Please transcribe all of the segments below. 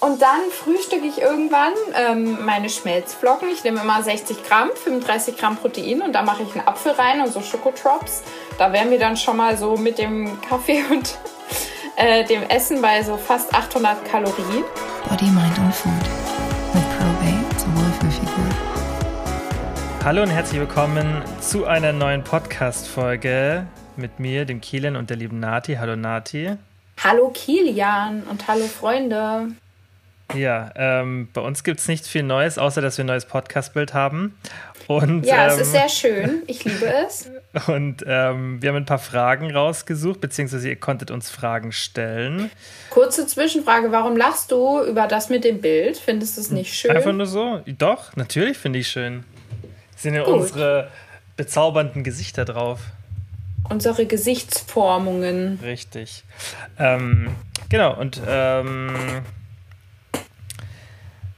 Und dann frühstücke ich irgendwann ähm, meine Schmelzflocken. Ich nehme immer 60 Gramm, 35 Gramm Protein und da mache ich einen Apfel rein und so Schokotrops. Da wären wir dann schon mal so mit dem Kaffee und äh, dem Essen bei so fast 800 Kalorien. Body, Mind und Food mit Probate zur Wohlfühlfigur. Hallo und herzlich willkommen zu einer neuen Podcast-Folge mit mir, dem Kilian und der lieben Nati. Hallo Nati. Hallo Kilian und hallo Freunde. Ja, ähm, bei uns gibt es nicht viel Neues, außer dass wir ein neues Podcast-Bild haben. Und, ja, ähm, es ist sehr schön. Ich liebe es. Und ähm, wir haben ein paar Fragen rausgesucht, beziehungsweise ihr konntet uns Fragen stellen. Kurze Zwischenfrage: Warum lachst du über das mit dem Bild? Findest du es nicht schön? Einfach nur so? Doch, natürlich finde ich schön. Sind ja Gut. unsere bezaubernden Gesichter drauf. Unsere Gesichtsformungen. Richtig. Ähm, genau, und ähm,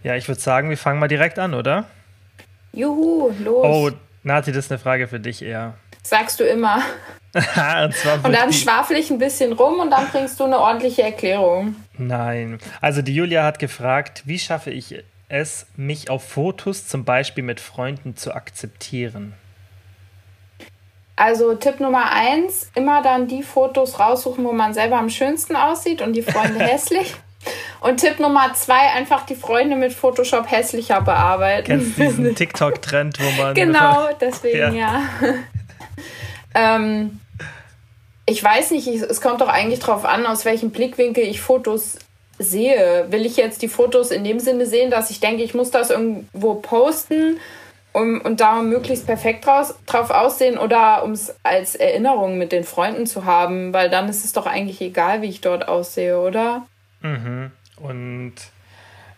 ja, ich würde sagen, wir fangen mal direkt an, oder? Juhu, los. Oh, Nati, das ist eine Frage für dich eher. Sagst du immer. und Und dann schwafel ich ein bisschen rum und dann bringst du eine ordentliche Erklärung. Nein. Also die Julia hat gefragt, wie schaffe ich es, mich auf Fotos zum Beispiel mit Freunden zu akzeptieren? Also Tipp Nummer eins, immer dann die Fotos raussuchen, wo man selber am schönsten aussieht und die Freunde hässlich. Und Tipp Nummer zwei, einfach die Freunde mit Photoshop hässlicher bearbeiten. Kennst du diesen TikTok-Trend, wo man. Genau, deswegen Ja. ja. ähm, ich weiß nicht, ich, es kommt doch eigentlich drauf an, aus welchem Blickwinkel ich Fotos sehe. Will ich jetzt die Fotos in dem Sinne sehen, dass ich denke, ich muss das irgendwo posten um, und da möglichst perfekt draus, drauf aussehen oder um es als Erinnerung mit den Freunden zu haben? Weil dann ist es doch eigentlich egal, wie ich dort aussehe, oder? Mhm. Und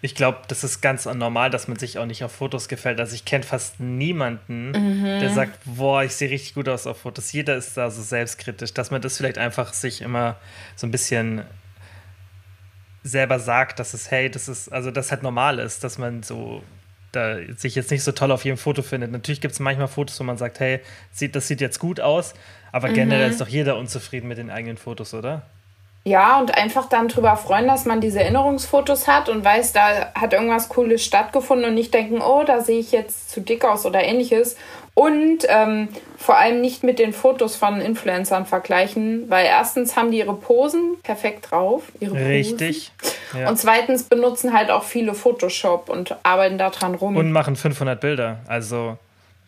ich glaube, das ist ganz normal, dass man sich auch nicht auf Fotos gefällt. Also ich kenne fast niemanden, der sagt, boah, ich sehe richtig gut aus auf Fotos. Jeder ist da so selbstkritisch, dass man das vielleicht einfach sich immer so ein bisschen selber sagt, dass es, hey, das ist, also das halt normal ist, dass man so da sich jetzt nicht so toll auf jedem Foto findet. Natürlich gibt es manchmal Fotos, wo man sagt, hey, sieht, das sieht jetzt gut aus, aber generell ist doch jeder unzufrieden mit den eigenen Fotos, oder? Ja, und einfach dann drüber freuen, dass man diese Erinnerungsfotos hat und weiß, da hat irgendwas Cooles stattgefunden und nicht denken, oh, da sehe ich jetzt zu dick aus oder ähnliches. Und ähm, vor allem nicht mit den Fotos von Influencern vergleichen, weil erstens haben die ihre Posen perfekt drauf. Ihre. Richtig. Ja. Und zweitens benutzen halt auch viele Photoshop und arbeiten da dran rum. Und machen 500 Bilder. Also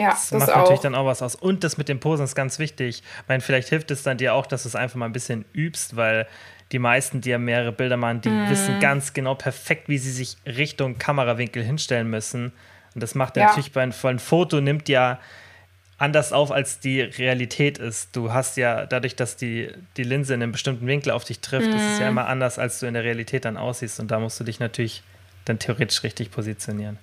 ja, das, das, macht auch. natürlich dann auch was aus. Und das mit den Posen ist ganz wichtig. Ich meine, vielleicht hilft es dann dir auch, dass du es einfach mal ein bisschen übst, weil die meisten, die ja mehrere Bilder machen, die Mhm. wissen ganz genau perfekt, wie sie sich Richtung Kamerawinkel hinstellen müssen. Und das macht Ja. natürlich bei einem vollen Foto, nimmt ja anders auf, als die Realität ist. Du hast ja, dadurch, dass die, die Linse in einem bestimmten Winkel auf dich trifft, ist Mhm. es ja immer anders, als du in der Realität dann aussiehst. Und da musst du dich natürlich dann theoretisch richtig positionieren.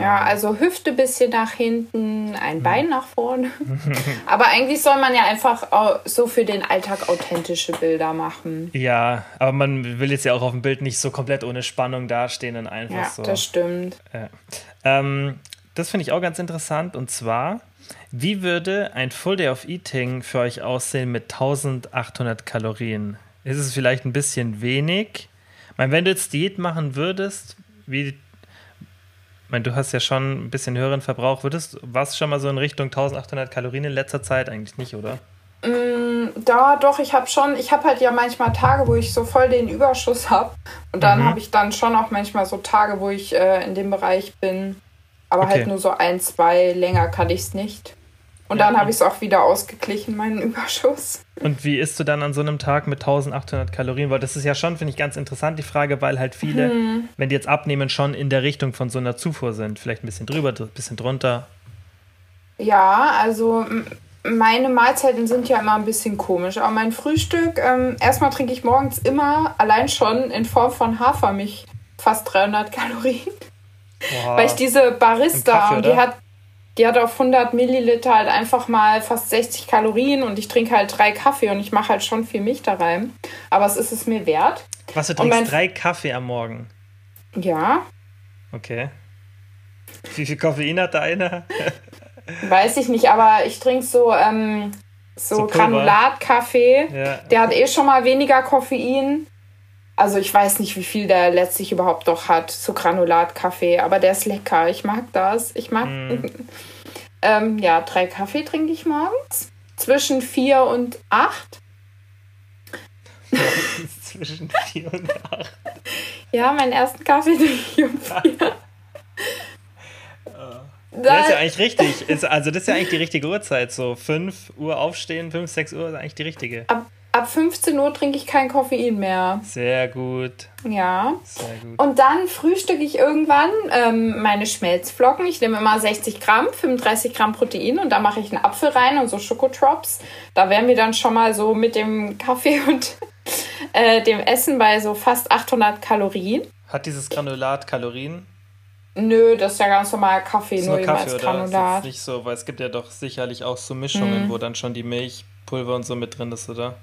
Ja, also Hüfte bisschen nach hinten, ein Bein nach vorne. Aber eigentlich soll man ja einfach so für den Alltag authentische Bilder machen. Ja, aber man will jetzt ja auch auf dem Bild nicht so komplett ohne Spannung dastehen und einfach Ja, so. das stimmt. Ja. Ähm, das finde ich auch ganz interessant und zwar, wie würde ein Full Day of Eating für euch aussehen mit 1800 Kalorien? Ist es vielleicht ein bisschen wenig? Ich meine, wenn du jetzt Diät machen würdest, wie, ich meine, du hast ja schon ein bisschen höheren Verbrauch, würdest, warst schon mal so in Richtung 1800 Kalorien in letzter Zeit? Eigentlich nicht, oder? Mm, Da doch, ich habe schon, ich habe halt ja manchmal Tage, wo ich so voll den Überschuss habe. Und dann Mhm. habe ich dann schon auch manchmal so Tage, wo ich äh, in dem Bereich bin. Aber Okay. halt nur so ein, zwei, länger kann ich es nicht. Und Ja, dann habe ich es auch wieder ausgeglichen, meinen Überschuss. Und wie isst du dann an so einem Tag mit 1800 Kalorien? Weil das ist ja schon, finde ich, ganz interessant, die Frage, weil halt viele, wenn die jetzt abnehmen, schon in der Richtung von so einer Zufuhr sind. Vielleicht ein bisschen drüber, ein bisschen drunter. Ja, also meine Mahlzeiten sind ja immer ein bisschen komisch. Aber mein Frühstück, ähm, erstmal trinke ich morgens immer allein schon in Form von Hafermilch fast 300 Kalorien. Boah. Weil ich diese Barista, Kaffee, und die hat, die hat auf 100 Milliliter halt einfach mal fast 60 Kalorien und ich trinke halt drei Kaffee und ich mache halt schon viel Milch da rein. Aber es ist es mir wert. Was, du trinkst drei Kaffee am Morgen? Ja, Okay. Wie viel Koffein hat der eine? weiß ich nicht, aber ich trinke so, ähm, so, So. Granulatkaffee. Ja. Der hat eh schon mal weniger Koffein. Also ich weiß nicht, wie viel der letztlich überhaupt noch hat zu Granulatkaffee, aber der ist lecker. Ich mag das. Ich mag. Mm. ähm, ja, drei Kaffee trinke ich morgens. Zwischen vier und acht. Zwischen vier und acht. Ja, meinen ersten Kaffee trinke ich um vier. Das ist ja eigentlich richtig. Ist, also das ist ja eigentlich die richtige Uhrzeit. So 5 Uhr aufstehen, 5, 6 Uhr ist eigentlich die richtige. ab, ab 15 Uhr trinke ich kein Koffein mehr. Sehr gut. Ja. Sehr gut. Und dann frühstücke ich irgendwann ähm, meine Schmelzflocken. Ich nehme immer 60 Gramm, 35 Gramm Protein und da mache ich einen Apfel rein und so Schokotrops. Da wären wir dann schon mal so mit dem Kaffee und äh, dem Essen bei so fast 800 Kalorien. Hat dieses Granulat Kalorien? Nö, das ist ja ganz normal Kaffee, Ist nur nur Kaffee als oder ist Granulat. jetzt nicht so? Weil es gibt ja doch sicherlich auch so Mischungen, Mhm. wo dann schon die Milchpulver und so mit drin ist, oder?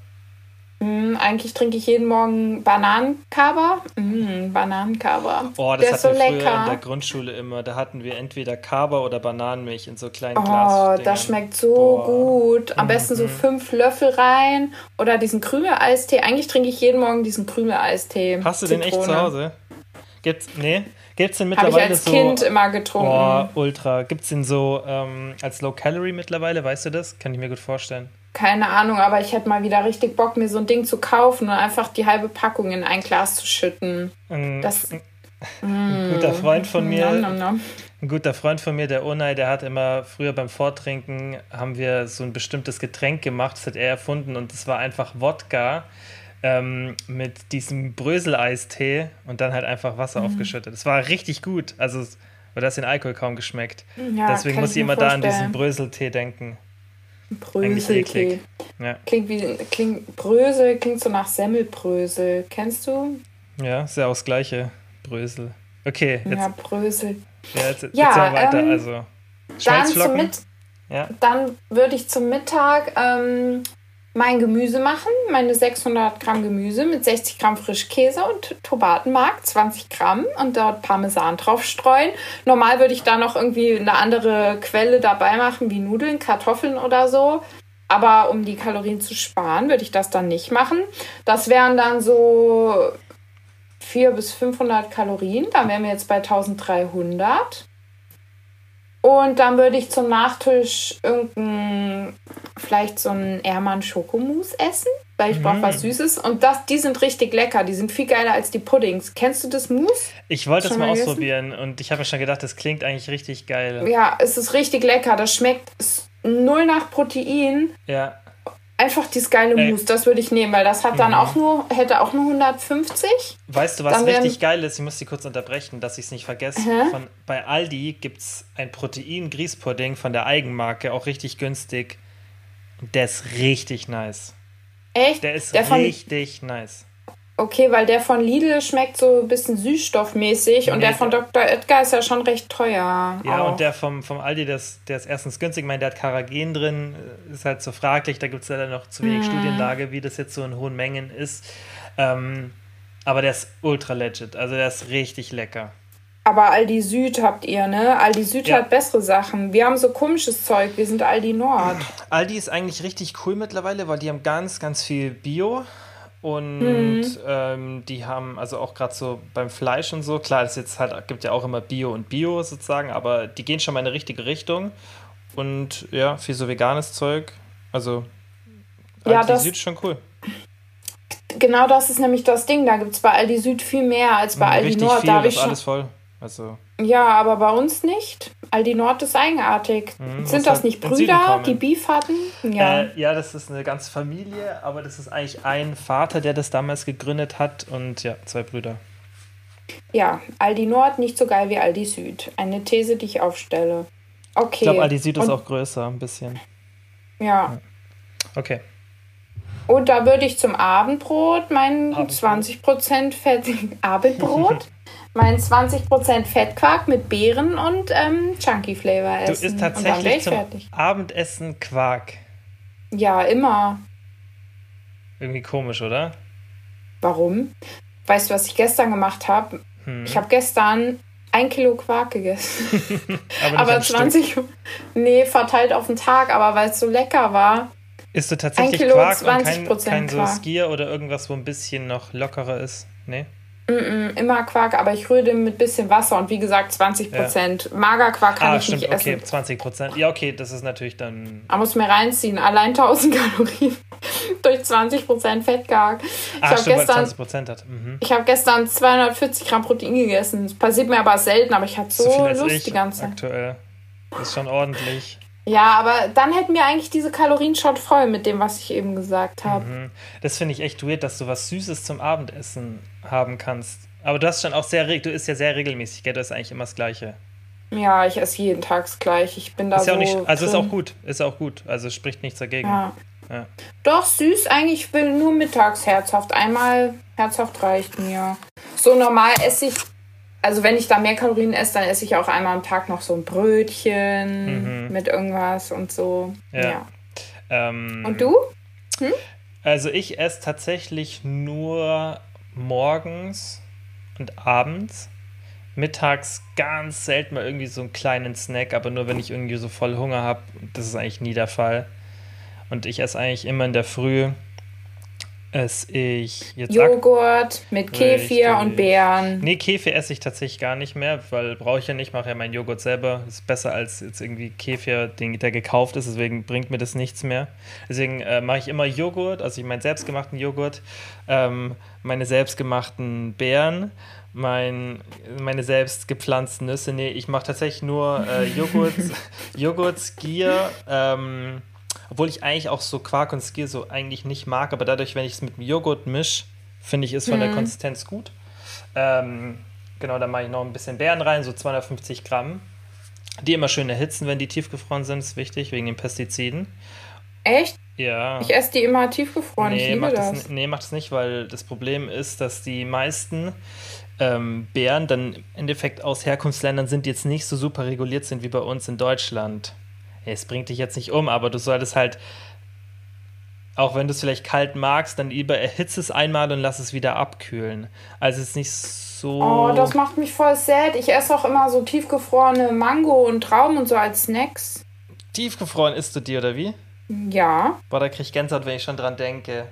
Mm, eigentlich trinke ich jeden Morgen Bananenkaba. Mm, Bananenkaba. Oh, das Der hatten ist so wir früher in der Grundschule immer. Da hatten wir entweder Kaba oder Bananenmilch in so kleinen Oh, Glasdingern. das schmeckt so Boah. gut. Am besten so Mhm. fünf Löffel rein oder diesen Krümeleistee. Eigentlich trinke ich jeden Morgen diesen Krümeleistee. Hast du den echt zu Hause? Gibt's, nee? Gibt's den Habe ich mittlerweile als so... Kind immer getrunken. Boah, ultra. Gibt's den so ähm, als Low Calorie mittlerweile? Weißt du das? Kann ich mir gut vorstellen. Keine Ahnung, aber ich hätte mal wieder richtig Bock, mir so ein Ding zu kaufen und einfach die halbe Packung in ein Glas zu schütten. Ein, Das- ein guter Freund von mir, Nom, nom, nom. ein guter Freund von mir, der Unai, der hat immer früher beim Vortrinken haben wir so ein bestimmtes Getränk gemacht, das hat er erfunden und das war einfach Wodka ähm, mit diesem Bröseleistee und dann halt einfach Wasser Mhm. aufgeschüttet. Das war richtig gut. Also, oder hast den Alkohol kaum geschmeckt. Ja, Deswegen muss ich immer da an diesen vorstellen. Bröseltee denken. Bröseltee. eklig. Ja, Klingt wie klingt Brösel, klingt so nach Semmelbrösel. Kennst du? ja ist ja auch das gleiche. Brösel. Okay, jetzt, ja, Brösel. ja, jetzt, jetzt Ja, weiter. ähm, also, Dann, zum. Mit Ja. dann würde ich zum Mittag ähm, mein Gemüse machen, meine 600 Gramm Gemüse mit 60 Gramm Frischkäse und Tomatenmark, 20 Gramm und dort Parmesan drauf streuen. Normal würde ich da noch irgendwie eine andere Quelle dabei machen, wie Nudeln, Kartoffeln oder so. Aber um die Kalorien zu sparen, würde ich das dann nicht machen. Das wären dann so 400 bis 500 Kalorien. Dann wären wir jetzt bei 1300. Und dann würde ich zum Nachtisch irgendein, vielleicht so einen Ehrmann Schokomousse essen, weil ich brauche was Süßes. Und das, die sind richtig lecker. Die sind viel geiler als die Puddings. Kennst du das Mousse? Ich wollte das mal mal ausprobieren und ich habe mir schon gedacht, das klingt eigentlich richtig geil. Ja, es ist richtig lecker. Das schmeckt null nach Protein. Ja, Einfach dieses geile Ey. Mousse, das würde ich nehmen, weil das hat dann Mhm. auch nur, hätte auch nur 150. weißt du, was Dann richtig geil ist? Ich muss dich kurz unterbrechen, dass ich es nicht vergesse. Hä? Von, bei Aldi gibt es ein Protein-Grießpudding von der Eigenmarke, auch richtig günstig. Und der ist richtig nice. Echt? Der ist von, richtig nice. Okay, weil der von Lidl schmeckt so ein bisschen süßstoffmäßig und Nee, der von Dr. Edgar ist ja schon recht teuer. Ja, auch. und der vom, vom Aldi, der ist, der ist erstens günstig. Ich meine, der hat Karagen drin, äh, ist halt so fraglich. Da gibt es leider noch zu wenig Studienlage, wie das jetzt so in hohen Mengen ist. Ähm, aber der ist ultra legit. Also der ist richtig lecker. Aber Aldi Süd habt ihr, ne? Aldi Süd Ja. hat bessere Sachen. Wir haben so komisches Zeug. Wir sind Aldi Nord. Aldi ist eigentlich richtig cool mittlerweile, weil die haben ganz, ganz viel Bio. Und Mhm. ähm, die haben also auch gerade so beim Fleisch und so, klar, es jetzt halt, gibt ja auch immer Bio und Bio sozusagen, aber die gehen schon mal in eine richtige Richtung. Und ja, viel so veganes Zeug. Also Ja, Aldi das- Süd schon cool. Genau das ist nämlich das Ding. Da gibt es bei Aldi Süd viel mehr als bei Aldi Richtig Nord. viel, Da das ist schon, alles voll. Also, ja, aber bei uns nicht. Aldi Nord ist eigenartig. Mhm, Sind das halt nicht Brüder, die Beef hatten? Ja. Äh, ja, das ist eine ganze Familie, aber das ist eigentlich ein Vater, der das damals gegründet hat und ja, zwei Brüder. ja, Aldi Nord nicht so geil wie Aldi Süd. Eine These, die ich aufstelle. Okay. Ich glaube, Aldi Süd ist Und- auch größer, ein bisschen. Ja. Okay. Und da würde ich zum Abendbrot mein Abendbrot. 20% Fett. Abendbrot? mein 20% Fettquark mit Beeren und ähm, Chunky Flavor Du essen. isst dann wäre tatsächlich ich zum fertig. Abendessen Quark. Ja, immer. Irgendwie komisch, oder? Warum? Weißt du, was ich gestern gemacht habe? Hm. Ich habe gestern ein Kilo Quark gegessen. Aber, aber am Stück. 20. Nee, verteilt auf den Tag, aber weil es so lecker war. Isst du tatsächlich Kilo Quark und kein, 20% kein so. Skier oder irgendwas, wo ein bisschen noch lockerer ist? Nee? Mm -mm, immer Quark, aber ich rühre den mit bisschen Wasser und wie gesagt 20 Prozent. Ja. Magerquark kann ah, ich stimmt, nicht okay, essen. 20 Prozent. Ja, okay, das ist natürlich dann. Man muss mir reinziehen, allein 1000 Kalorien durch 20 Prozent Fettgehalt. Ah, ich habe gestern, 20 Prozent hat. Mhm. Ich habe gestern 240 Gramm Protein gegessen. Das passiert mir aber selten, aber ich hatte so, so Lust die ganze Zeit. Aktuell. Das ist schon ordentlich. Ja, aber dann hätten wir eigentlich diese Kalorien schon voll mit dem, was ich eben gesagt habe. Mhm. Das finde ich echt weird, dass du was Süßes zum Abendessen haben kannst. Aber du hast schon auch sehr, du isst ja sehr regelmäßig, gell? Du isst eigentlich immer das Gleiche. Ja, ich esse jeden Tag gleich. Ich bin da ist so. Ja auch nicht, also drin. ist auch gut, ist auch gut. Also spricht nichts dagegen. Ja. ja. Doch, süß eigentlich, ich will nur mittags herzhaft. Einmal herzhaft reicht mir. So normal esse ich also wenn ich da mehr Kalorien esse, dann esse ich auch einmal am Tag noch so ein Brötchen mhm. mit irgendwas und so. Ja. ja. Ähm, und du? Hm? Also ich esse tatsächlich nur morgens und abends. Mittags ganz selten mal irgendwie so einen kleinen Snack, aber nur wenn ich irgendwie so voll Hunger habe. Das ist eigentlich nie der Fall. Und ich esse eigentlich immer in der Früh esse ich jetzt Joghurt mit Kefir richtig. und Beeren. Nee, Kefir esse ich tatsächlich gar nicht mehr, weil brauche ich ja nicht, mache ja meinen Joghurt selber. Ist besser als jetzt irgendwie Kefir, den, der gekauft ist, deswegen bringt mir das nichts mehr. Deswegen äh, mache ich immer Joghurt, also ich meinen selbstgemachten Joghurt, ähm, meine selbstgemachten Beeren, mein, meine selbst gepflanzten Nüsse. Nee, ich mache tatsächlich nur äh, Joghurt, Joghurt, Skier, ähm, obwohl ich eigentlich auch so Quark und Skier so eigentlich nicht mag, aber dadurch, wenn ich es mit dem Joghurt mische, finde ich es von mhm. der Konsistenz gut. Ähm, genau, da mache ich noch ein bisschen Beeren rein, so 250 Gramm. Die immer schön erhitzen, wenn die tiefgefroren sind, ist wichtig, wegen den Pestiziden. Echt? Ja. Ich esse die immer tiefgefroren. Nee, ich liebe mach das. das. Nee, mach das nicht, weil das Problem ist, dass die meisten ähm, Beeren dann im Endeffekt aus Herkunftsländern sind, die jetzt nicht so super reguliert sind wie bei uns in Deutschland es bringt dich jetzt nicht um, aber du solltest halt, auch wenn du es vielleicht kalt magst, dann lieber erhitze es einmal und lass es wieder abkühlen. Also es ist nicht so. Oh, das macht mich voll sad. Ich esse auch immer so tiefgefrorene Mango und Trauben und so als Snacks. Tiefgefroren isst du die, oder wie? Ja. Boah, da krieg ich Gänsehaut, wenn ich schon dran denke.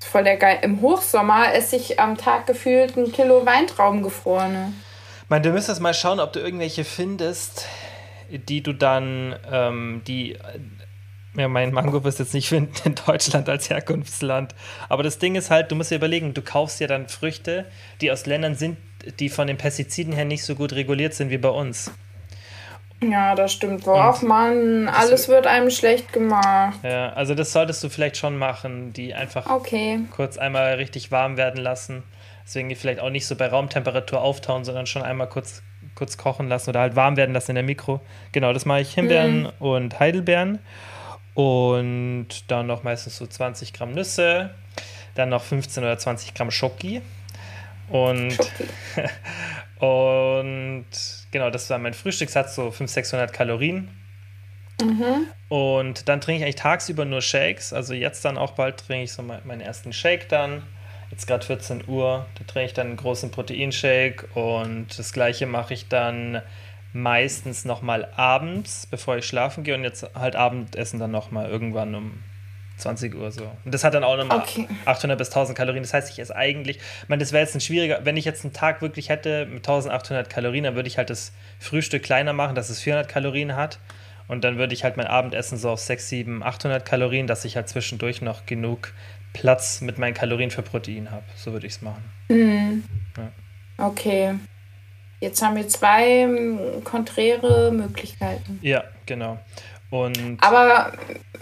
Voll der geil. Im Hochsommer esse ich am Tag gefühlt ein Kilo Weintrauben gefrorene. Ich meine, du müsstest mal schauen, ob du irgendwelche findest, die du dann, ähm, die, ja, mein Mango wirst du jetzt nicht finden in Deutschland als Herkunftsland. Aber das Ding ist halt, du musst dir überlegen, du kaufst ja dann Früchte, die aus Ländern sind, die von den Pestiziden her nicht so gut reguliert sind wie bei uns. Ja, das stimmt. Worauf man, alles wird einem schlecht gemacht. Ja, also das solltest du vielleicht schon machen, die einfach okay. kurz einmal richtig warm werden lassen. Deswegen die vielleicht auch nicht so bei Raumtemperatur auftauen, sondern schon einmal kurz kurz kochen lassen oder halt warm werden lassen in der Mikro. Genau, das mache ich Himbeeren mhm. und Heidelbeeren. Und dann noch meistens so 20 Gramm Nüsse, dann noch 15 oder 20 Gramm Schoki. Und, Schoki. und genau, das war mein Frühstückssatz, so 500, 600 Kalorien. Mhm. Und dann trinke ich eigentlich tagsüber nur Shakes. Also jetzt dann auch bald trinke ich so meinen ersten Shake dann jetzt gerade 14 Uhr, da trinke ich dann einen großen Proteinshake und das gleiche mache ich dann meistens nochmal abends, bevor ich schlafen gehe und jetzt halt Abendessen dann nochmal irgendwann um 20 Uhr so. Und das hat dann auch nochmal okay. 800 bis 1000 Kalorien. Das heißt, ich esse eigentlich, ich meine, das wäre jetzt ein schwieriger, wenn ich jetzt einen Tag wirklich hätte mit 1800 Kalorien, dann würde ich halt das Frühstück kleiner machen, dass es 400 Kalorien hat. Und dann würde ich halt mein Abendessen so auf 6, 7, 800 Kalorien, dass ich halt zwischendurch noch genug Platz mit meinen Kalorien für Protein habe. So würde ich es machen. Mhm. Ja. Okay. Jetzt haben wir zwei ähm, konträre Möglichkeiten. Ja, genau. Und Aber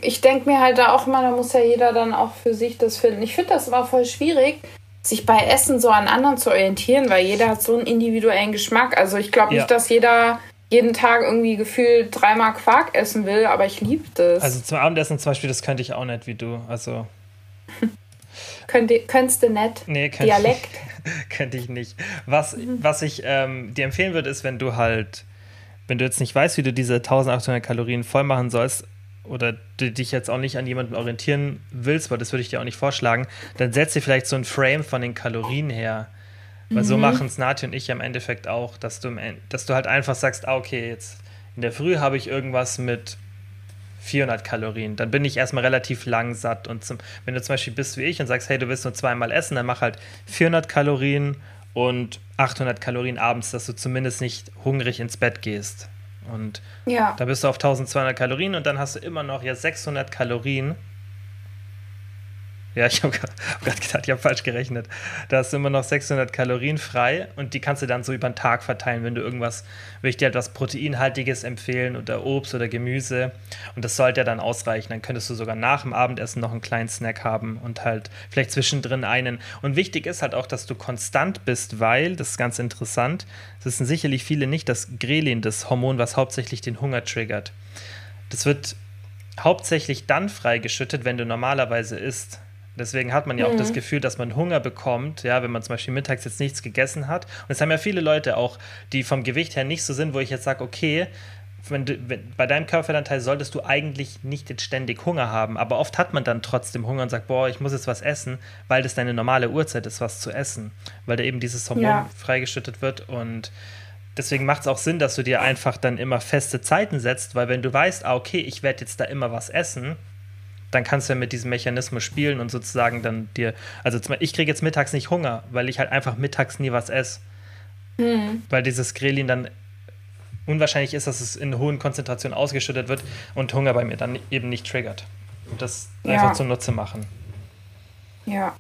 ich denke mir halt da auch immer, da muss ja jeder dann auch für sich das finden. Ich finde das immer voll schwierig, sich bei Essen so an anderen zu orientieren, weil jeder hat so einen individuellen Geschmack. Also ich glaube nicht, ja. dass jeder jeden Tag irgendwie gefühlt dreimal Quark essen will, aber ich liebe das. Also zum Abendessen zum Beispiel, das könnte ich auch nicht wie du. Also Könnte, könntest du nicht? Nee, könnte Dialekt? Ich, könnte ich nicht. Was, mhm. was ich ähm, dir empfehlen würde, ist, wenn du halt, wenn du jetzt nicht weißt, wie du diese 1800 Kalorien voll machen sollst, oder du dich jetzt auch nicht an jemanden orientieren willst, weil das würde ich dir auch nicht vorschlagen, dann setz dir vielleicht so ein Frame von den Kalorien her. Weil mhm. so machen es Nati und ich im Endeffekt auch, dass du, dass du halt einfach sagst, ah, okay, jetzt in der Früh habe ich irgendwas mit 400 Kalorien. Dann bin ich erstmal relativ lang satt. Und zum, wenn du zum Beispiel bist wie ich und sagst, hey, du willst nur zweimal essen, dann mach halt 400 Kalorien und 800 Kalorien abends, dass du zumindest nicht hungrig ins Bett gehst. Und Ja. da bist du auf 1200 Kalorien und dann hast du immer noch ja 600 Kalorien. Ja, ich habe gerade gedacht, ich habe falsch gerechnet. Da hast du immer noch 600 Kalorien frei und die kannst du dann so über den Tag verteilen, wenn du irgendwas, will ich dir etwas Proteinhaltiges empfehlen oder Obst oder Gemüse. Und das sollte ja dann ausreichen. Dann könntest du sogar nach dem Abendessen noch einen kleinen Snack haben und halt vielleicht zwischendrin einen. Und wichtig ist halt auch, dass du konstant bist, weil, das ist ganz interessant, das wissen sicherlich viele nicht, das Grelin, das Hormon, was hauptsächlich den Hunger triggert. Das wird hauptsächlich dann freigeschüttet, wenn du normalerweise isst. Deswegen hat man ja auch das Gefühl, dass man Hunger bekommt, ja, wenn man zum Beispiel mittags jetzt nichts gegessen hat. Und es haben ja viele Leute auch, die vom Gewicht her nicht so sind, wo ich jetzt sage, okay, wenn du, wenn, bei deinem Körperanteil solltest du eigentlich nicht jetzt ständig Hunger haben, aber oft hat man dann trotzdem Hunger und sagt, boah, ich muss jetzt was essen, weil das deine normale Uhrzeit ist, was zu essen, weil da eben dieses Hormon Ja. freigeschüttet wird. Und deswegen macht es auch Sinn, dass du dir einfach dann immer feste Zeiten setzt, weil wenn du weißt, ah, okay, ich werde jetzt da immer was essen, dann kannst du ja mit diesem Mechanismus spielen und sozusagen dann dir, also ich kriege jetzt mittags nicht Hunger, weil ich halt einfach mittags nie was esse. Weil dieses Grelin dann unwahrscheinlich ist, dass es in hohen Konzentrationen ausgeschüttet wird und Hunger bei mir dann eben nicht triggert. Und das Ja. einfach zunutze machen. Ja.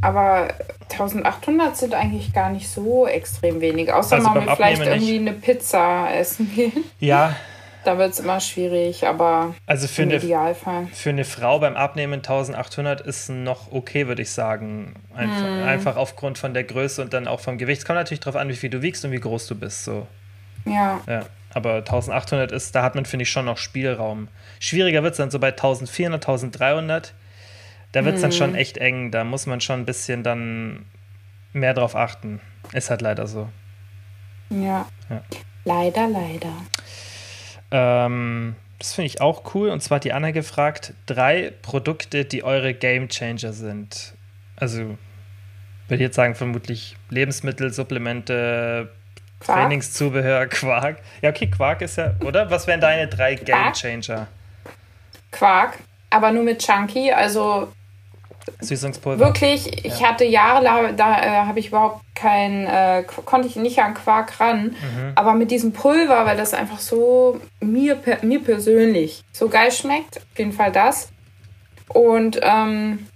Aber 1800 sind eigentlich gar nicht so extrem wenig. Außer Also man will vielleicht Abnehmen irgendwie eine Pizza essen gehen. Ja, Da wird es immer schwierig, aber also für im eine, Idealfall. für eine Frau beim Abnehmen 1800 ist noch okay, würde ich sagen. Einfach, Hm. einfach aufgrund von der Größe und dann auch vom Gewicht. Es kommt natürlich darauf an, wie viel du wiegst und wie groß du bist. So. Ja. Ja, aber 1800 ist, da hat man, finde ich, schon noch Spielraum. Schwieriger wird es dann so bei 1400, 1300. Da wird es dann schon echt eng. Da muss man schon ein bisschen dann mehr drauf achten. Ist halt leider so. Ja. Ja. Leider, leider. Ähm, das finde ich auch cool. Und zwar hat die Anna gefragt: drei Produkte, die eure Game Changer sind. Also, würde ich jetzt sagen, vermutlich Lebensmittel, Supplemente, Quark? Trainingszubehör, Quark. Ja, okay, Quark ist ja, oder? Was wären deine drei Game Changer? Quark, aber nur mit Chunky. Also Süßungspulver. wirklich, ich hatte Jahre, lang- da äh, habe ich überhaupt kein, äh, konnte ich nicht an Quark ran. Mhm. Aber mit diesem Pulver, weil das einfach so mir, mir persönlich so geil schmeckt, auf jeden Fall das. Und ähm,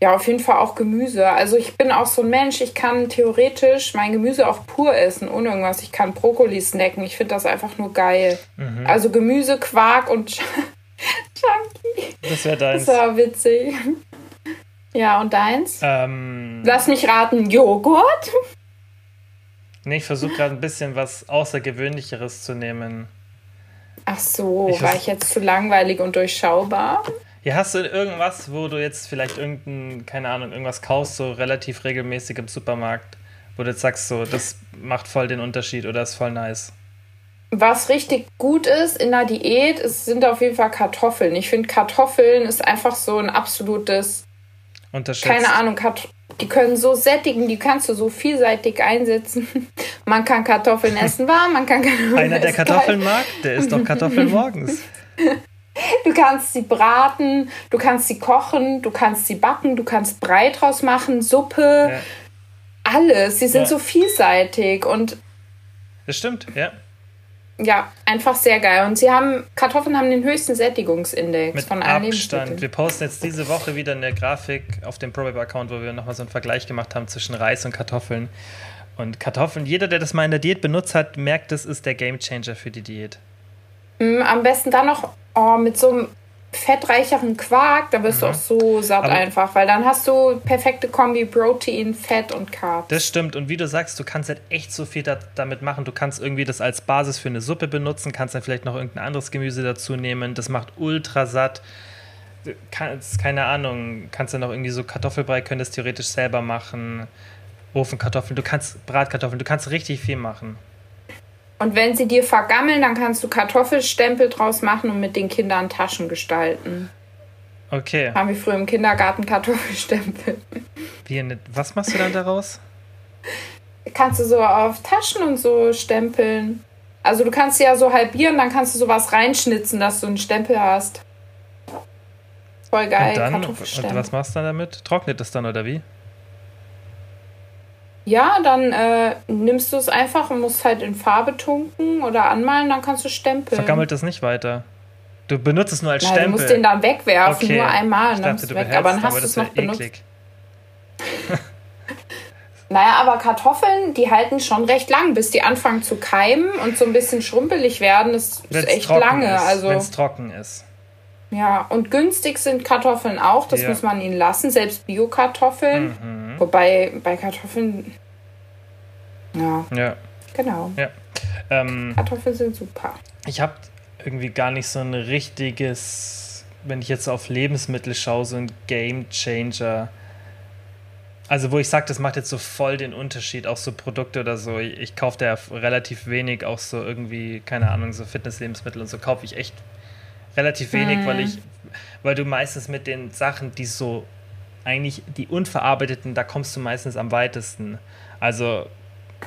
ja, auf jeden Fall auch Gemüse. Also ich bin auch so ein Mensch, ich kann theoretisch mein Gemüse auch pur essen, ohne irgendwas. Ich kann Brokkoli snacken. Ich finde das einfach nur geil. Mhm. Also Gemüse, Quark und Chunky. Das wäre Das deins. war witzig. Ja, und deins? Ähm, Lass mich raten, Joghurt? nee, ich versuche gerade ein bisschen was Außergewöhnlicheres zu nehmen. Ach so, Ich war ich jetzt zu langweilig und durchschaubar? Ja, hast du irgendwas, wo du jetzt vielleicht irgendein, keine Ahnung, irgendwas kaufst, so relativ regelmäßig im Supermarkt, wo du jetzt sagst, so, das macht voll den Unterschied oder ist voll nice? Was richtig gut ist in der Diät, ist, sind auf jeden Fall Kartoffeln. Ich finde, Kartoffeln ist einfach so ein absolutes, Unterschätzt. keine Ahnung, Kart die können so sättigen, die kannst du so vielseitig einsetzen. Man kann Kartoffeln essen warm, man kann Kartoffeln Einer, der essen Kartoffeln kalt. mag, der isst doch Kartoffeln morgens. Du kannst sie braten, du kannst sie kochen, du kannst sie backen, du kannst Brei draus machen, Suppe, Ja, alles. Sie sind Ja. so vielseitig und das stimmt, ja. Ja, einfach sehr geil. Und sie haben, Kartoffeln haben den höchsten Sättigungsindex Mit von allen Abstand. Wir posten jetzt diese Woche wieder eine Grafik auf dem ProBabe-Account, wo wir nochmal so einen Vergleich gemacht haben zwischen Reis und Kartoffeln. Und Kartoffeln, jeder, der das mal in der Diät benutzt hat, merkt, das ist der Gamechanger für die Diät. Mm, Am besten dann noch oh, mit so einem fettreicheren Quark, da wirst du auch so satt Mhm. Aber- einfach, weil dann hast du perfekte Kombi Protein, Fett und Carbs. Das stimmt. Und wie du sagst, du kannst halt echt so viel da, damit machen. Du kannst irgendwie das als Basis für eine Suppe benutzen, kannst dann vielleicht noch irgendein anderes Gemüse dazu nehmen. Das macht ultra satt. Du Kannst, keine Ahnung, kannst dann noch irgendwie so Kartoffelbrei, könntest theoretisch selber machen. Ofenkartoffeln, du kannst Bratkartoffeln, du kannst richtig viel machen. Und wenn sie dir vergammeln, dann kannst du Kartoffelstempel draus machen und mit den Kindern Taschen gestalten. Okay. Haben wir früher im Kindergarten Kartoffelstempel. Wie eine, was machst du dann daraus? Kannst du so auf Taschen und so stempeln. Also du kannst sie ja so halbieren, dann kannst du sowas reinschnitzen, dass du einen Stempel hast. Voll geil, und dann, und was machst du dann damit? Trocknet das dann oder wie? Ja, dann äh, nimmst du es einfach und musst halt in Farbe tunken oder anmalen, dann kannst du stempeln. Vergammelt das nicht weiter? Du benutzt es nur als Nein, Stempel. du musst den dann wegwerfen, Okay. nur einmal, Ich dann dachte, ist du es weg. behältst Aber dann hast du es noch wäre benutzt. eklig. Naja, aber Kartoffeln, die halten schon recht lang, bis die anfangen zu keimen und so ein bisschen schrumpelig werden. Das ist Wenn's echt trocken lange. Ist, also Wenn es trocken ist. ja, und günstig sind Kartoffeln auch, das Ja. muss man ihnen lassen, selbst Bio-Kartoffeln. Mhm. Wobei bei Kartoffeln. Ja, Ja. genau. ja. Ähm, Kartoffeln sind super. ich habe irgendwie gar nicht so ein richtiges, wenn ich jetzt auf Lebensmittel schaue, so ein Game Changer. Also wo ich sage, das macht jetzt so voll den Unterschied, auch so Produkte oder so. Ich, ich kaufe da ja relativ wenig, auch so irgendwie, keine Ahnung, so Fitnesslebensmittel und so kaufe ich echt relativ wenig, Mhm. weil ich, weil du meistens mit den Sachen, die so eigentlich die unverarbeiteten, da kommst du meistens am weitesten. Also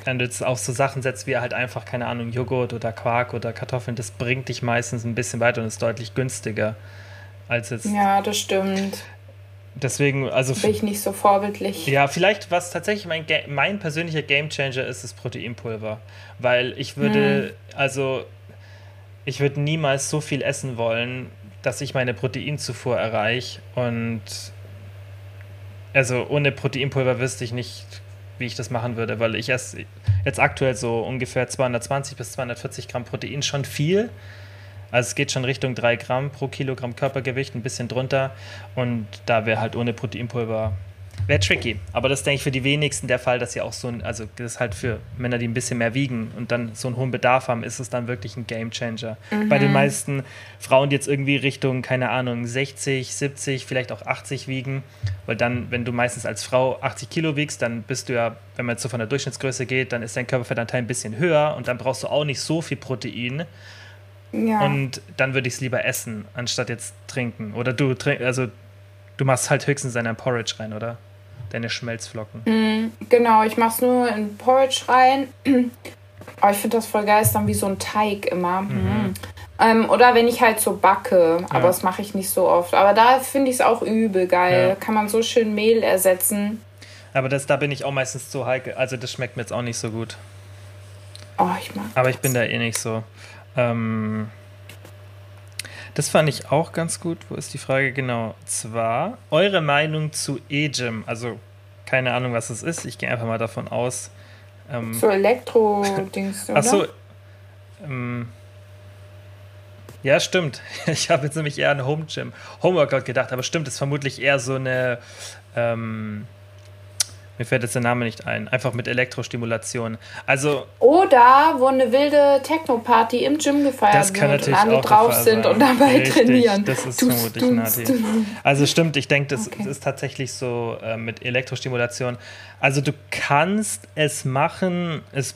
wenn du jetzt auf so Sachen setzt wie halt einfach, keine Ahnung, Joghurt oder Quark oder Kartoffeln, das bringt dich meistens ein bisschen weiter und ist deutlich günstiger als jetzt. Ja, das stimmt. Deswegen, also Bin ich nicht so vorbildlich. ja, vielleicht was tatsächlich mein, mein persönlicher Gamechanger ist, ist Proteinpulver. Weil ich würde, also ich würde niemals so viel essen wollen, dass ich meine Proteinzufuhr erreiche. Und also ohne Proteinpulver wüsste ich nicht, wie ich das machen würde, weil ich esse jetzt aktuell so ungefähr 220 bis 240 Gramm Protein schon viel. Also es geht schon Richtung 3 Gramm pro Kilogramm Körpergewicht, ein bisschen drunter. Und da wäre halt ohne Proteinpulver, wäre tricky. Aber das ist, denke ich, für die wenigsten der Fall, dass sie auch so ein, also das ist halt für Männer, die ein bisschen mehr wiegen und dann so einen hohen Bedarf haben, ist es dann wirklich ein Game Changer. Bei den meisten Frauen, die jetzt irgendwie Richtung, keine Ahnung, 60, 70, vielleicht auch 80 wiegen, weil dann, wenn du meistens als Frau 80 Kilo wiegst, dann bist du ja, wenn man jetzt so von der Durchschnittsgröße geht, dann ist dein Körperfettanteil ein bisschen höher und dann brauchst du auch nicht so viel Protein. Ja. Und dann würde ich es lieber essen, anstatt jetzt trinken. Oder du trink, also du machst halt höchstens in dein Porridge rein, oder? Deine Schmelzflocken. Mhm. Genau, ich mach's nur in Porridge rein. Aber ich finde das voll geil, ist dann wie so ein Teig immer. Mhm. Ähm, oder wenn ich halt so backe, aber Ja. das mache ich nicht so oft. Aber da finde ich es auch übel geil. Ja. Kann man so schön Mehl ersetzen. Aber das, da bin ich auch meistens zu heikel. Also das schmeckt mir jetzt auch nicht so gut. Oh, ich mag. Aber ich bin da eh nicht so. Ähm, das fand ich auch ganz gut. Wo ist die Frage genau? Zwar eure Meinung zu E-Gym. Also keine Ahnung, was es ist. Ich gehe einfach mal davon aus. Ähm, So Elektro-Dings, oder? Ach so. Ähm, ja, stimmt. Ich habe jetzt nämlich eher an Home Gym, Homeworkout gedacht, aber stimmt, ist vermutlich eher so eine. Ähm, mir fällt jetzt der Name nicht ein. Einfach mit Elektrostimulation. Also, Oder wo eine wilde Techno-Party im Gym gefeiert das kann wird und natürlich alle auch drauf sind sein. und dabei Richtig, trainieren. Das ist Dus, vermutlich dus, Nati. Also stimmt, ich denke, das Okay. ist tatsächlich so äh, mit Elektrostimulation. Also du kannst es machen, es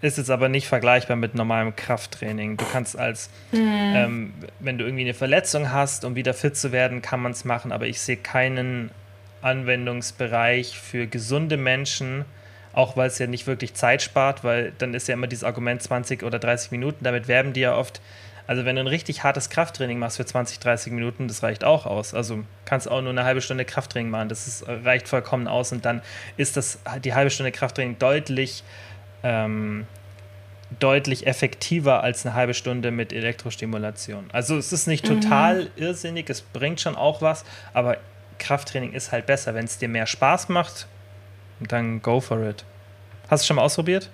ist jetzt aber nicht vergleichbar mit normalem Krafttraining. Du kannst als, ähm, wenn du irgendwie eine Verletzung hast, um wieder fit zu werden, kann man es machen, aber ich sehe keinen Anwendungsbereich für gesunde Menschen, auch weil es ja nicht wirklich Zeit spart, weil dann ist ja immer dieses Argument 20 oder 30 Minuten, damit werben die ja oft. Also wenn du ein richtig hartes Krafttraining machst für 20, 30 Minuten, das reicht auch aus. Also kannst auch nur eine halbe Stunde Krafttraining machen, das ist, reicht vollkommen aus und dann ist das die halbe Stunde Krafttraining deutlich ähm, deutlich effektiver als eine halbe Stunde mit Elektrostimulation. Also es ist nicht total irrsinnig, es bringt schon auch was, aber Krafttraining ist halt besser. Wenn es dir mehr Spaß macht, dann go for it. Hast du schon mal ausprobiert?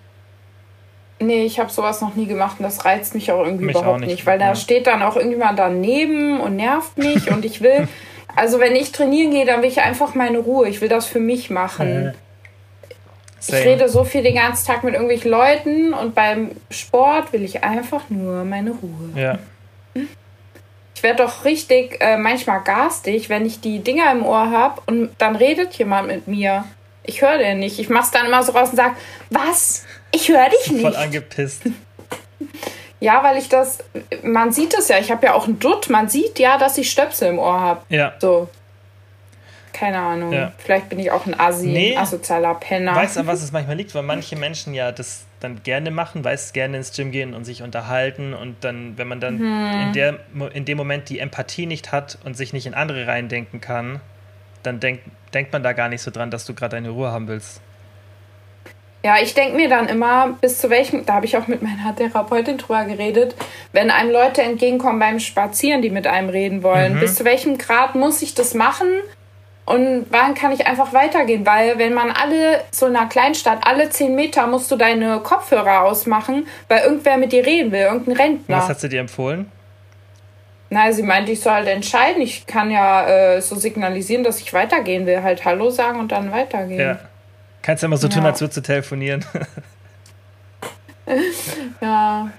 Nee, ich habe sowas noch nie gemacht und das reizt mich auch irgendwie Mich auch überhaupt nicht, nicht, weil da ja. steht dann auch irgendjemand daneben und nervt mich und ich will, also wenn ich trainieren gehe, dann will ich einfach meine Ruhe. Ich will das für mich machen. Ich Same. rede so viel den ganzen Tag mit irgendwelchen Leuten und beim Sport will ich einfach nur meine Ruhe. Ja. Werde doch richtig äh, manchmal garstig, wenn ich die Dinger im Ohr habe und dann redet jemand mit mir. Ich höre den nicht. Ich mach's dann immer so raus und sag, was? Ich höre dich Voll nicht. angepisst. Ja, weil ich das, man sieht es ja. Ich habe ja auch einen Dutt. Man sieht ja, dass ich Stöpsel im Ohr habe. Ja. So. Keine Ahnung. Ja. Vielleicht bin ich auch ein Assi, nee, asozialer Penner. Weißt du, an was es manchmal liegt? Weil manche Menschen ja das dann gerne machen, weißt gerne ins Gym gehen und sich unterhalten und dann, wenn man dann hm. in, der, in dem Moment die Empathie nicht hat und sich nicht in andere reindenken kann, dann denk, denkt man da gar nicht so dran, dass du gerade deine Ruhe haben willst. Ja, ich denke mir dann immer, bis zu welchem, da habe ich auch mit meiner Therapeutin drüber geredet, wenn einem Leute entgegenkommen beim Spazieren, die mit einem reden wollen, mhm. bis zu welchem Grad muss ich das machen und wann kann ich einfach weitergehen? Weil wenn man alle, so in einer Kleinstadt, alle zehn Meter musst du deine Kopfhörer ausmachen, weil irgendwer mit dir reden will, irgendein Rentner. Was hat sie dir empfohlen? Na, sie meinte, ich soll halt entscheiden. Ich kann ja äh, so signalisieren, dass ich weitergehen will. Halt Hallo sagen und dann weitergehen. Ja. Kannst du immer so ja. tun, als würdest du telefonieren. ja.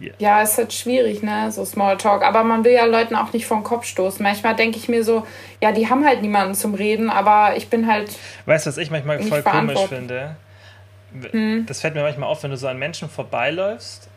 Yeah. Ja, ist halt schwierig, ne, so Smalltalk. Aber man will ja Leuten auch nicht vom Kopf stoßen. Manchmal denke ich mir so, ja, die haben halt niemanden zum Reden, aber ich bin halt. Weißt du, was ich manchmal voll komisch finde? Hm. Das fällt mir manchmal auf, wenn du so an Menschen vorbeiläufst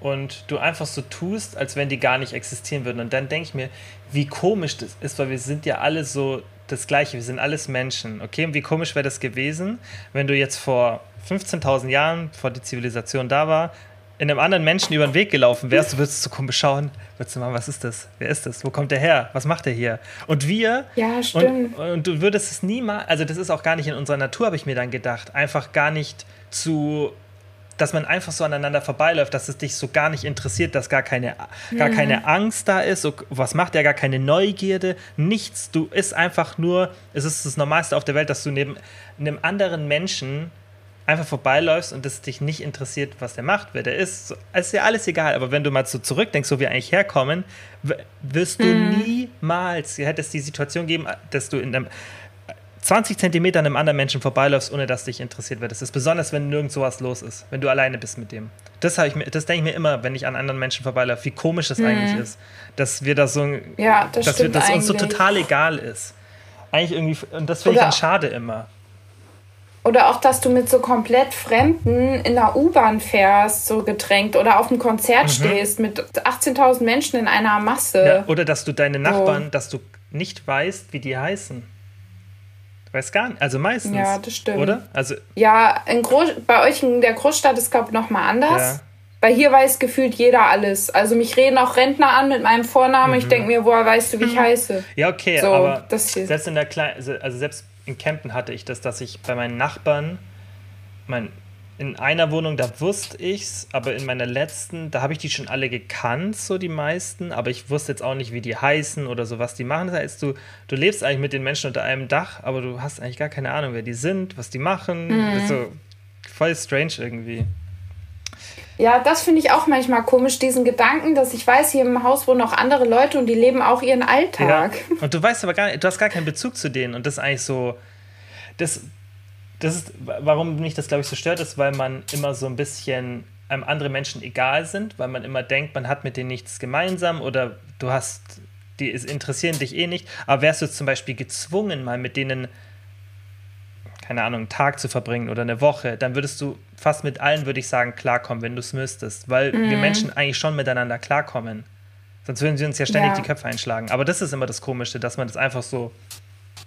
und du einfach so tust, als wenn die gar nicht existieren würden. Und dann denke ich mir, wie komisch das ist, weil wir sind ja alle so das Gleiche, wir sind alles Menschen. Okay, und wie komisch wäre das gewesen, wenn du jetzt vor 15.000 Jahren, bevor die Zivilisation da war, in einem anderen Menschen über den Weg gelaufen wärst, du würdest so komisch schauen, würdest du mal, was ist das? Wer ist das? Wo kommt der her? Was macht der hier? Und wir. Ja, stimmt. Und, und du würdest es niemals, also das ist auch gar nicht in unserer Natur, habe ich mir dann gedacht, einfach gar nicht zu dass man einfach so aneinander vorbeiläuft, dass es dich so gar nicht interessiert, dass gar keine, gar keine. Angst da ist, so, was macht ja gar keine Neugierde, nichts. Du ist einfach nur, es ist das Normalste auf der Welt, dass du neben einem anderen Menschen einfach vorbeiläufst und es dich nicht interessiert, was der macht, wer der ist. Es ist ja alles egal, aber wenn du mal so zurückdenkst, wo wir eigentlich herkommen, wirst du mhm. niemals, hätte es die Situation geben, dass du in einem 20 Zentimeter an einem anderen Menschen vorbeiläufst, ohne dass dich interessiert wird. Das ist besonders, wenn nirgends sowas los ist, wenn du alleine bist mit dem. Das, das denke ich mir immer, wenn ich an anderen Menschen vorbeilaufe, wie komisch das hm. eigentlich ist, dass wir da so, ja, das dass, wir, dass uns so total egal ist. Eigentlich irgendwie, und das finde ich dann schade immer. Oder auch, dass du mit so komplett Fremden in der U-Bahn fährst, so gedrängt, oder auf einem Konzert mhm. stehst mit 18.000 Menschen in einer Masse. Ja, oder dass du deine Nachbarn, oh. dass du nicht weißt, wie die heißen. Weiß gar nicht. Also meistens. Ja, das stimmt. Oder? Also ja, in Groß bei euch in der Großstadt ist, glaube ich, nochmal anders. Ja. Weil hier weiß gefühlt jeder alles. Also mich reden auch Rentner an mit meinem Vornamen. Mhm. Ich denke mir, woher weißt du, wie ich mhm. heiße? Ja, okay, so, aber selbst in der Kleinen, also selbst in Kempten hatte ich das, dass ich bei meinen Nachbarn, mein in einer Wohnung, da wusste ich's, aber in meiner letzten, da habe ich die schon alle gekannt, so die meisten, aber ich wusste jetzt auch nicht, wie die heißen oder so, was die machen. Das heißt, du, du lebst eigentlich mit den Menschen unter einem Dach, aber du hast eigentlich gar keine Ahnung, wer die sind, was die machen. Mhm. So voll strange irgendwie. Ja, das finde ich auch manchmal komisch, diesen Gedanken, dass ich weiß, hier im Haus wohnen auch andere Leute und die leben auch ihren Alltag. Ja. Und du weißt aber gar nicht, du hast gar keinen Bezug zu denen und das ist eigentlich so, das, das ist, warum mich das, glaube ich, so stört, ist, weil man immer so ein bisschen einem andere Menschen egal sind, weil man immer denkt, man hat mit denen nichts gemeinsam oder du hast, die interessieren dich eh nicht. Aber wärst du zum Beispiel gezwungen, mal mit denen, keine Ahnung, einen Tag zu verbringen oder eine Woche, dann würdest du fast mit allen, würde ich sagen, klarkommen, wenn du es müsstest, weil mhm. wir Menschen eigentlich schon miteinander klarkommen. Sonst würden sie uns ja ständig ja. die Köpfe einschlagen. Aber das ist immer das Komische, dass man das einfach so,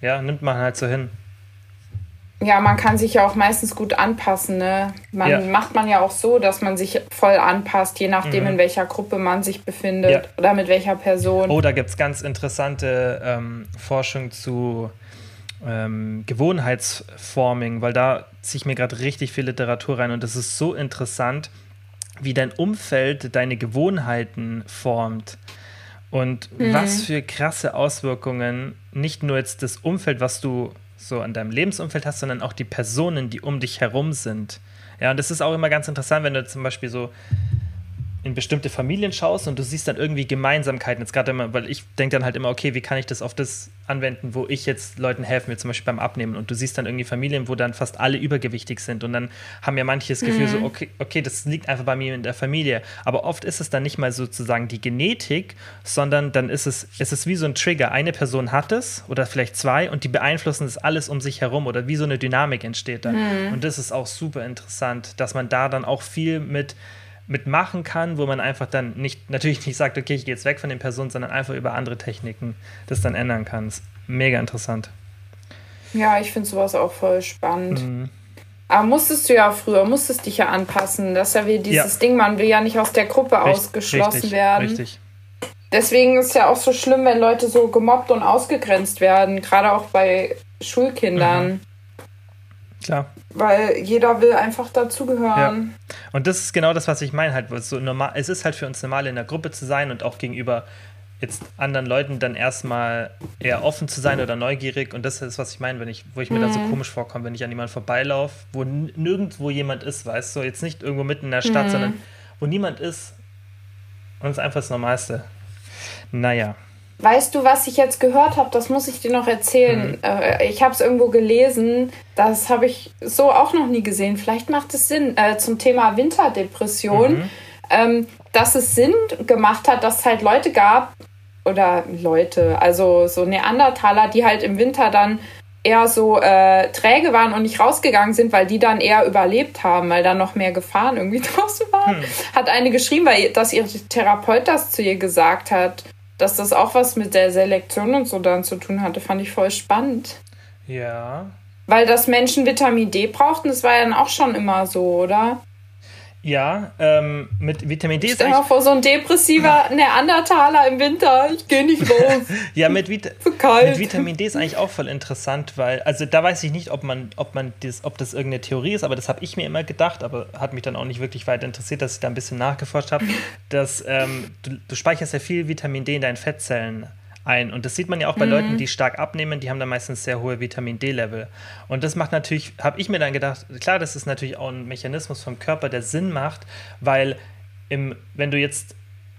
ja, nimmt man halt so hin ja, man kann sich ja auch meistens gut anpassen. Ne? Man ja. macht man ja auch so, dass man sich voll anpasst, je nachdem, mhm. in welcher Gruppe man sich befindet ja. oder mit welcher Person. Oh, da gibt es ganz interessante ähm, Forschung zu ähm, Gewohnheitsforming, weil da ziehe ich mir gerade richtig viel Literatur rein und das ist so interessant, wie dein Umfeld deine Gewohnheiten formt. Und mhm. was für krasse Auswirkungen nicht nur jetzt das Umfeld, was du so an deinem Lebensumfeld hast, sondern auch die Personen, die um dich herum sind. Ja, und das ist auch immer ganz interessant, wenn du zum Beispiel so in bestimmte Familien schaust und du siehst dann irgendwie Gemeinsamkeiten. Jetzt gerade immer, weil ich denke dann halt immer, okay, wie kann ich das auf das anwenden, wo ich jetzt Leuten helfen will, zum Beispiel beim Abnehmen. Und du siehst dann irgendwie Familien, wo dann fast alle übergewichtig sind. Und dann haben ja manche das Gefühl, mhm. so, okay, okay, das liegt einfach bei mir in der Familie. Aber oft ist es dann nicht mal sozusagen die Genetik, sondern dann ist es, es ist wie so ein Trigger. Eine Person hat es oder vielleicht zwei und die beeinflussen das alles um sich herum oder wie so eine Dynamik entsteht dann. Mhm. Und das ist auch super interessant, dass man da dann auch viel mit mitmachen kann, wo man einfach dann nicht, natürlich nicht sagt, okay, ich gehe jetzt weg von den Personen, sondern einfach über andere Techniken das dann ändern kann. mega interessant. Ja, ich finde sowas auch voll spannend. Mhm. Aber musstest du ja früher, musstest dich ja anpassen. Das ist ja wie dieses Ja. Ding, man will ja nicht aus der Gruppe Richt- ausgeschlossen richtig, werden. Richtig. Deswegen ist es ja auch so schlimm, wenn Leute so gemobbt und ausgegrenzt werden, gerade auch bei Schulkindern. Mhm. Klar. Weil jeder will einfach dazugehören. Und das ist genau das, was ich meine. Halt, so normal, es ist halt für uns normal, in der Gruppe zu sein und auch gegenüber jetzt anderen Leuten dann erstmal eher offen zu sein oder neugierig. Und das ist, was ich meine, wenn ich, wo ich mir dann so komisch vorkomme, wenn ich an jemanden vorbeilaufe, wo nirgendwo jemand ist, weißt du, jetzt nicht irgendwo mitten in der Stadt, sondern wo niemand ist. Und es ist einfach das Normalste. Naja. Weißt du, was ich jetzt gehört habe? Das muss ich dir noch erzählen. Mhm. Äh, ich habe es irgendwo gelesen. Das habe ich so auch noch nie gesehen. Vielleicht macht es Sinn äh, zum Thema Winterdepression, Mhm. ähm, dass es Sinn gemacht hat, dass es halt Leute gab oder Leute, also so Neandertaler, die halt im Winter dann eher so äh, träge waren und nicht rausgegangen sind, weil die dann eher überlebt haben, weil da noch mehr Gefahren irgendwie draußen waren. Hat eine geschrieben, weil dass ihr Therapeut das zu ihr gesagt hat, dass das auch was mit der Selektion und so dann zu tun hatte, fand ich voll spannend. Ja. Weil das Menschen Vitamin D brauchten, das war ja dann auch schon immer so, oder? Ja, ähm, mit Vitamin D ist Stell dir mal vor, so ein depressiver Neandertaler im Winter, ich gehe nicht raus, Ja, mit, Vit mit Vitamin D ist eigentlich auch voll interessant, weil, also da weiß ich nicht, ob man, ob man das, ob das irgendeine Theorie ist, aber das habe ich mir immer gedacht, aber hat mich dann auch nicht wirklich weiter interessiert, dass ich da ein bisschen nachgeforscht habe, dass ähm, du, du speicherst ja viel Vitamin D in deinen Fettzellen ein. Und das sieht man ja auch bei Leuten, die stark abnehmen, die haben dann meistens sehr hohe Vitamin D-Level. Und das macht natürlich, habe ich mir dann gedacht, klar, das ist natürlich auch ein Mechanismus vom Körper, der Sinn macht, weil im, wenn du jetzt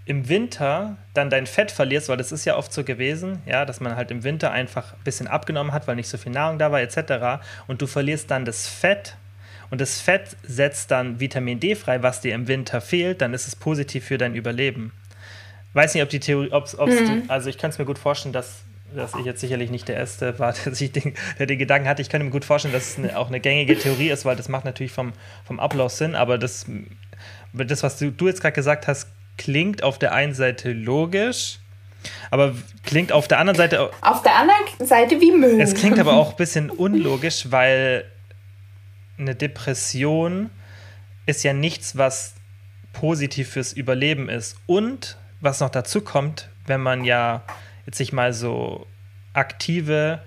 im Winter dann dein Fett verlierst, weil das ist ja oft so gewesen, ja, dass man halt im Winter einfach ein bisschen abgenommen hat, weil nicht so viel Nahrung da war, etc. Und du verlierst dann das Fett und das Fett setzt dann Vitamin D frei, was dir im Winter fehlt, dann ist es positiv für dein Überleben. Weiß nicht, ob die Theorie, ob's, ob's die, also ich kann es mir gut vorstellen, dass, dass ich jetzt sicherlich nicht der Erste war, der, sich den, der den Gedanken hatte. Ich könnte mir gut vorstellen, dass es eine, auch eine gängige Theorie ist, weil das macht natürlich vom, vom Ablauf Sinn, aber das, das was du, du jetzt gerade gesagt hast, klingt auf der einen Seite logisch, aber klingt auf der anderen Seite, Auf der anderen Seite wie Müll. es klingt aber auch ein bisschen unlogisch, weil eine Depression ist ja nichts, was positiv fürs Überleben ist. Und was noch dazu kommt, wenn man ja jetzt sich mal so aktive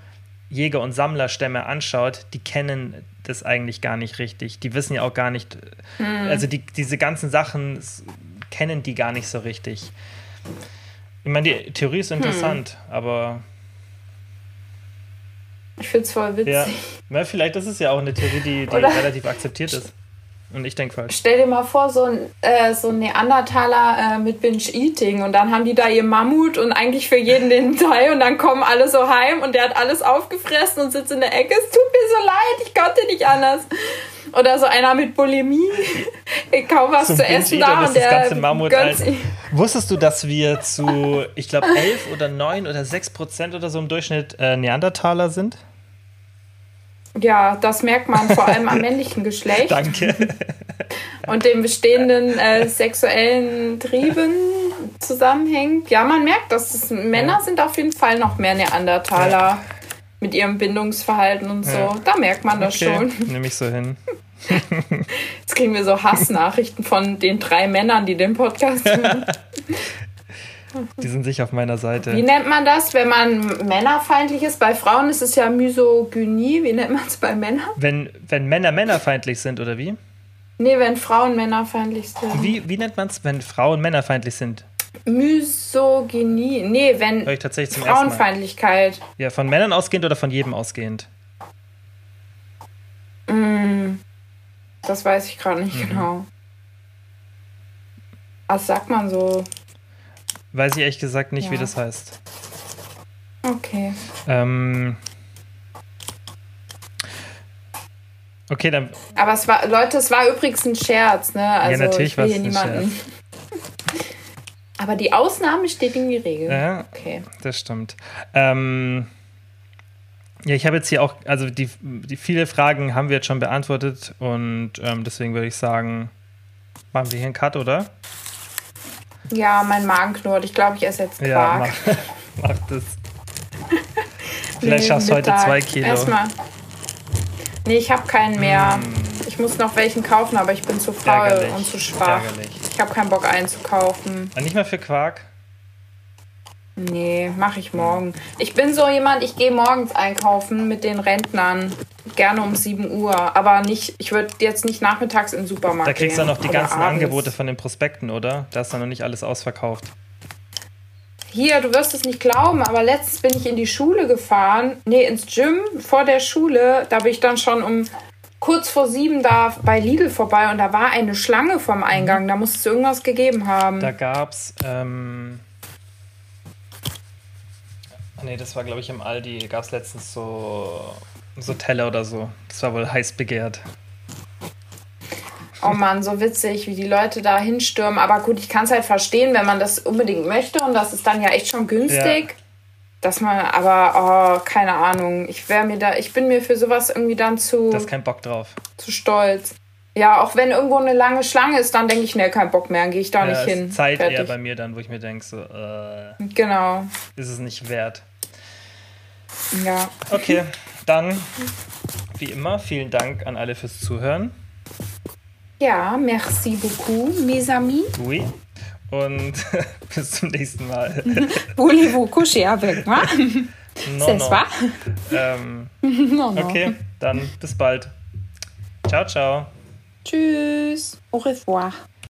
Jäger- und Sammlerstämme anschaut, die kennen das eigentlich gar nicht richtig. Die wissen ja auch gar nicht, also die, diese ganzen Sachen kennen die gar nicht so richtig. Ich meine, die Theorie ist interessant, aber Ich find's voll witzig. ja, na, vielleicht ist es ja auch eine Theorie, die, die relativ akzeptiert ist. Und ich denke falsch. Stell dir mal vor, so ein, äh, so ein Neandertaler äh, mit Binge-Eating und dann haben die da ihr Mammut und eigentlich für jeden den Teil und dann kommen alle so heim und der hat alles aufgefressen und sitzt in der Ecke. Es tut mir so leid, ich konnte nicht anders. Oder so einer mit Bulimie, kaum was Zum zu essen da und der ganze Mammut gönnt alt. sich. Wusstest du, dass wir zu, ich glaube, 11 oder 9 oder 6 Prozent oder so im Durchschnitt äh, Neandertaler sind? Ja, das merkt man vor allem am männlichen Geschlecht Danke. und den bestehenden äh, sexuellen Trieben zusammenhängt. Ja, man merkt, dass es, Männer sind auf jeden Fall noch mehr Neandertaler mit ihrem Bindungsverhalten und so. Ja. Da merkt man das Okay, schon. nehme ich so hin. Jetzt kriegen wir so Hassnachrichten von den drei Männern, die den Podcast hören. Die sind sich auf meiner Wie Seite. nennt man das, wenn man männerfeindlich ist? Bei Frauen ist es ja Misogynie. Wie nennt man es bei Männern? Wenn, wenn Männer männerfeindlich sind, oder wie? Nee, wenn Frauen männerfeindlich sind. Wie, wie nennt man es, wenn Frauen männerfeindlich sind? Misogynie. Nee, wenn Hör ich tatsächlich zum. Frauenfeindlichkeit. Ja, von Männern ausgehend oder von jedem ausgehend? Das weiß ich gerade Mhm. nicht genau. Was sagt man so? Weiß ich ehrlich gesagt nicht, wie Ja. das heißt. Okay. Ähm. Okay, dann Aber es war, Leute, es war übrigens ein Scherz, ne? Also natürlich ich will war's hier ein niemanden. Aber die Ausnahme steht in die Regel. Ja. Okay. Das stimmt. Ähm, ja, ich habe jetzt hier auch, also die, die viele Fragen haben wir jetzt schon beantwortet und ähm, deswegen würde ich sagen, machen wir hier einen Cut, oder? Ja, mein Magen knurrt. Ich glaube, ich esse jetzt Ja, Quark. mach, mach das. Vielleicht schaffst du heute zwei Kilo. Erstmal. Nee, ich habe keinen mehr. Mm. Ich muss noch welchen kaufen, aber ich bin zu faul Ärgerlich. und zu schwach. Ärgerlich. Ich habe keinen Bock einzukaufen. Ah, Nicht mal für Quark? Nee, mache ich morgen. Ich bin so jemand, ich gehe morgens einkaufen mit den Rentnern. Gerne um 7 Uhr. Aber nicht, ich würde jetzt nicht nachmittags in den Supermarkt Da kriegst du gehen. dann noch die ganzen abends. Angebote von den Prospekten, oder? Da ist dann noch nicht alles ausverkauft. Hier, du wirst es nicht glauben, aber letztens bin ich in die Schule gefahren. Nee, ins Gym vor der Schule. Da bin ich dann schon um kurz vor sieben da bei Lidl vorbei und da war eine Schlange vom Eingang. Da muss es irgendwas gegeben haben. Da gab's, ähm. Nee, das war, glaube ich, im Aldi. Gab es letztens so, so Teller oder so. Das war wohl heiß begehrt. Oh Mann, so witzig, wie die Leute da hinstürmen. Aber gut, ich kann es halt verstehen, wenn man das unbedingt möchte und das ist dann ja echt schon günstig. Ja. Dass man, aber, oh, keine Ahnung. Ich wäre mir da, ich bin mir für sowas irgendwie dann zu, Da ist kein Bock drauf. zu stolz. Ja, auch wenn irgendwo eine lange Schlange ist, dann denke ich, ne, kein Bock mehr, dann gehe ich da Ja, nicht ist hin. Zeit eher Fertig. bei mir dann, wo ich mir denke, so, äh, Genau, ist es nicht wert. Ja. Okay, dann, wie immer, vielen Dank an alle fürs Zuhören. Ja, merci beaucoup, mes amis. Oui. Und bis zum nächsten Mal. Voulez-vous coucher avec moi? No, C'est no. Ähm, Non, non. okay, dann bis bald. Ciao, ciao. Tschüss. Au revoir.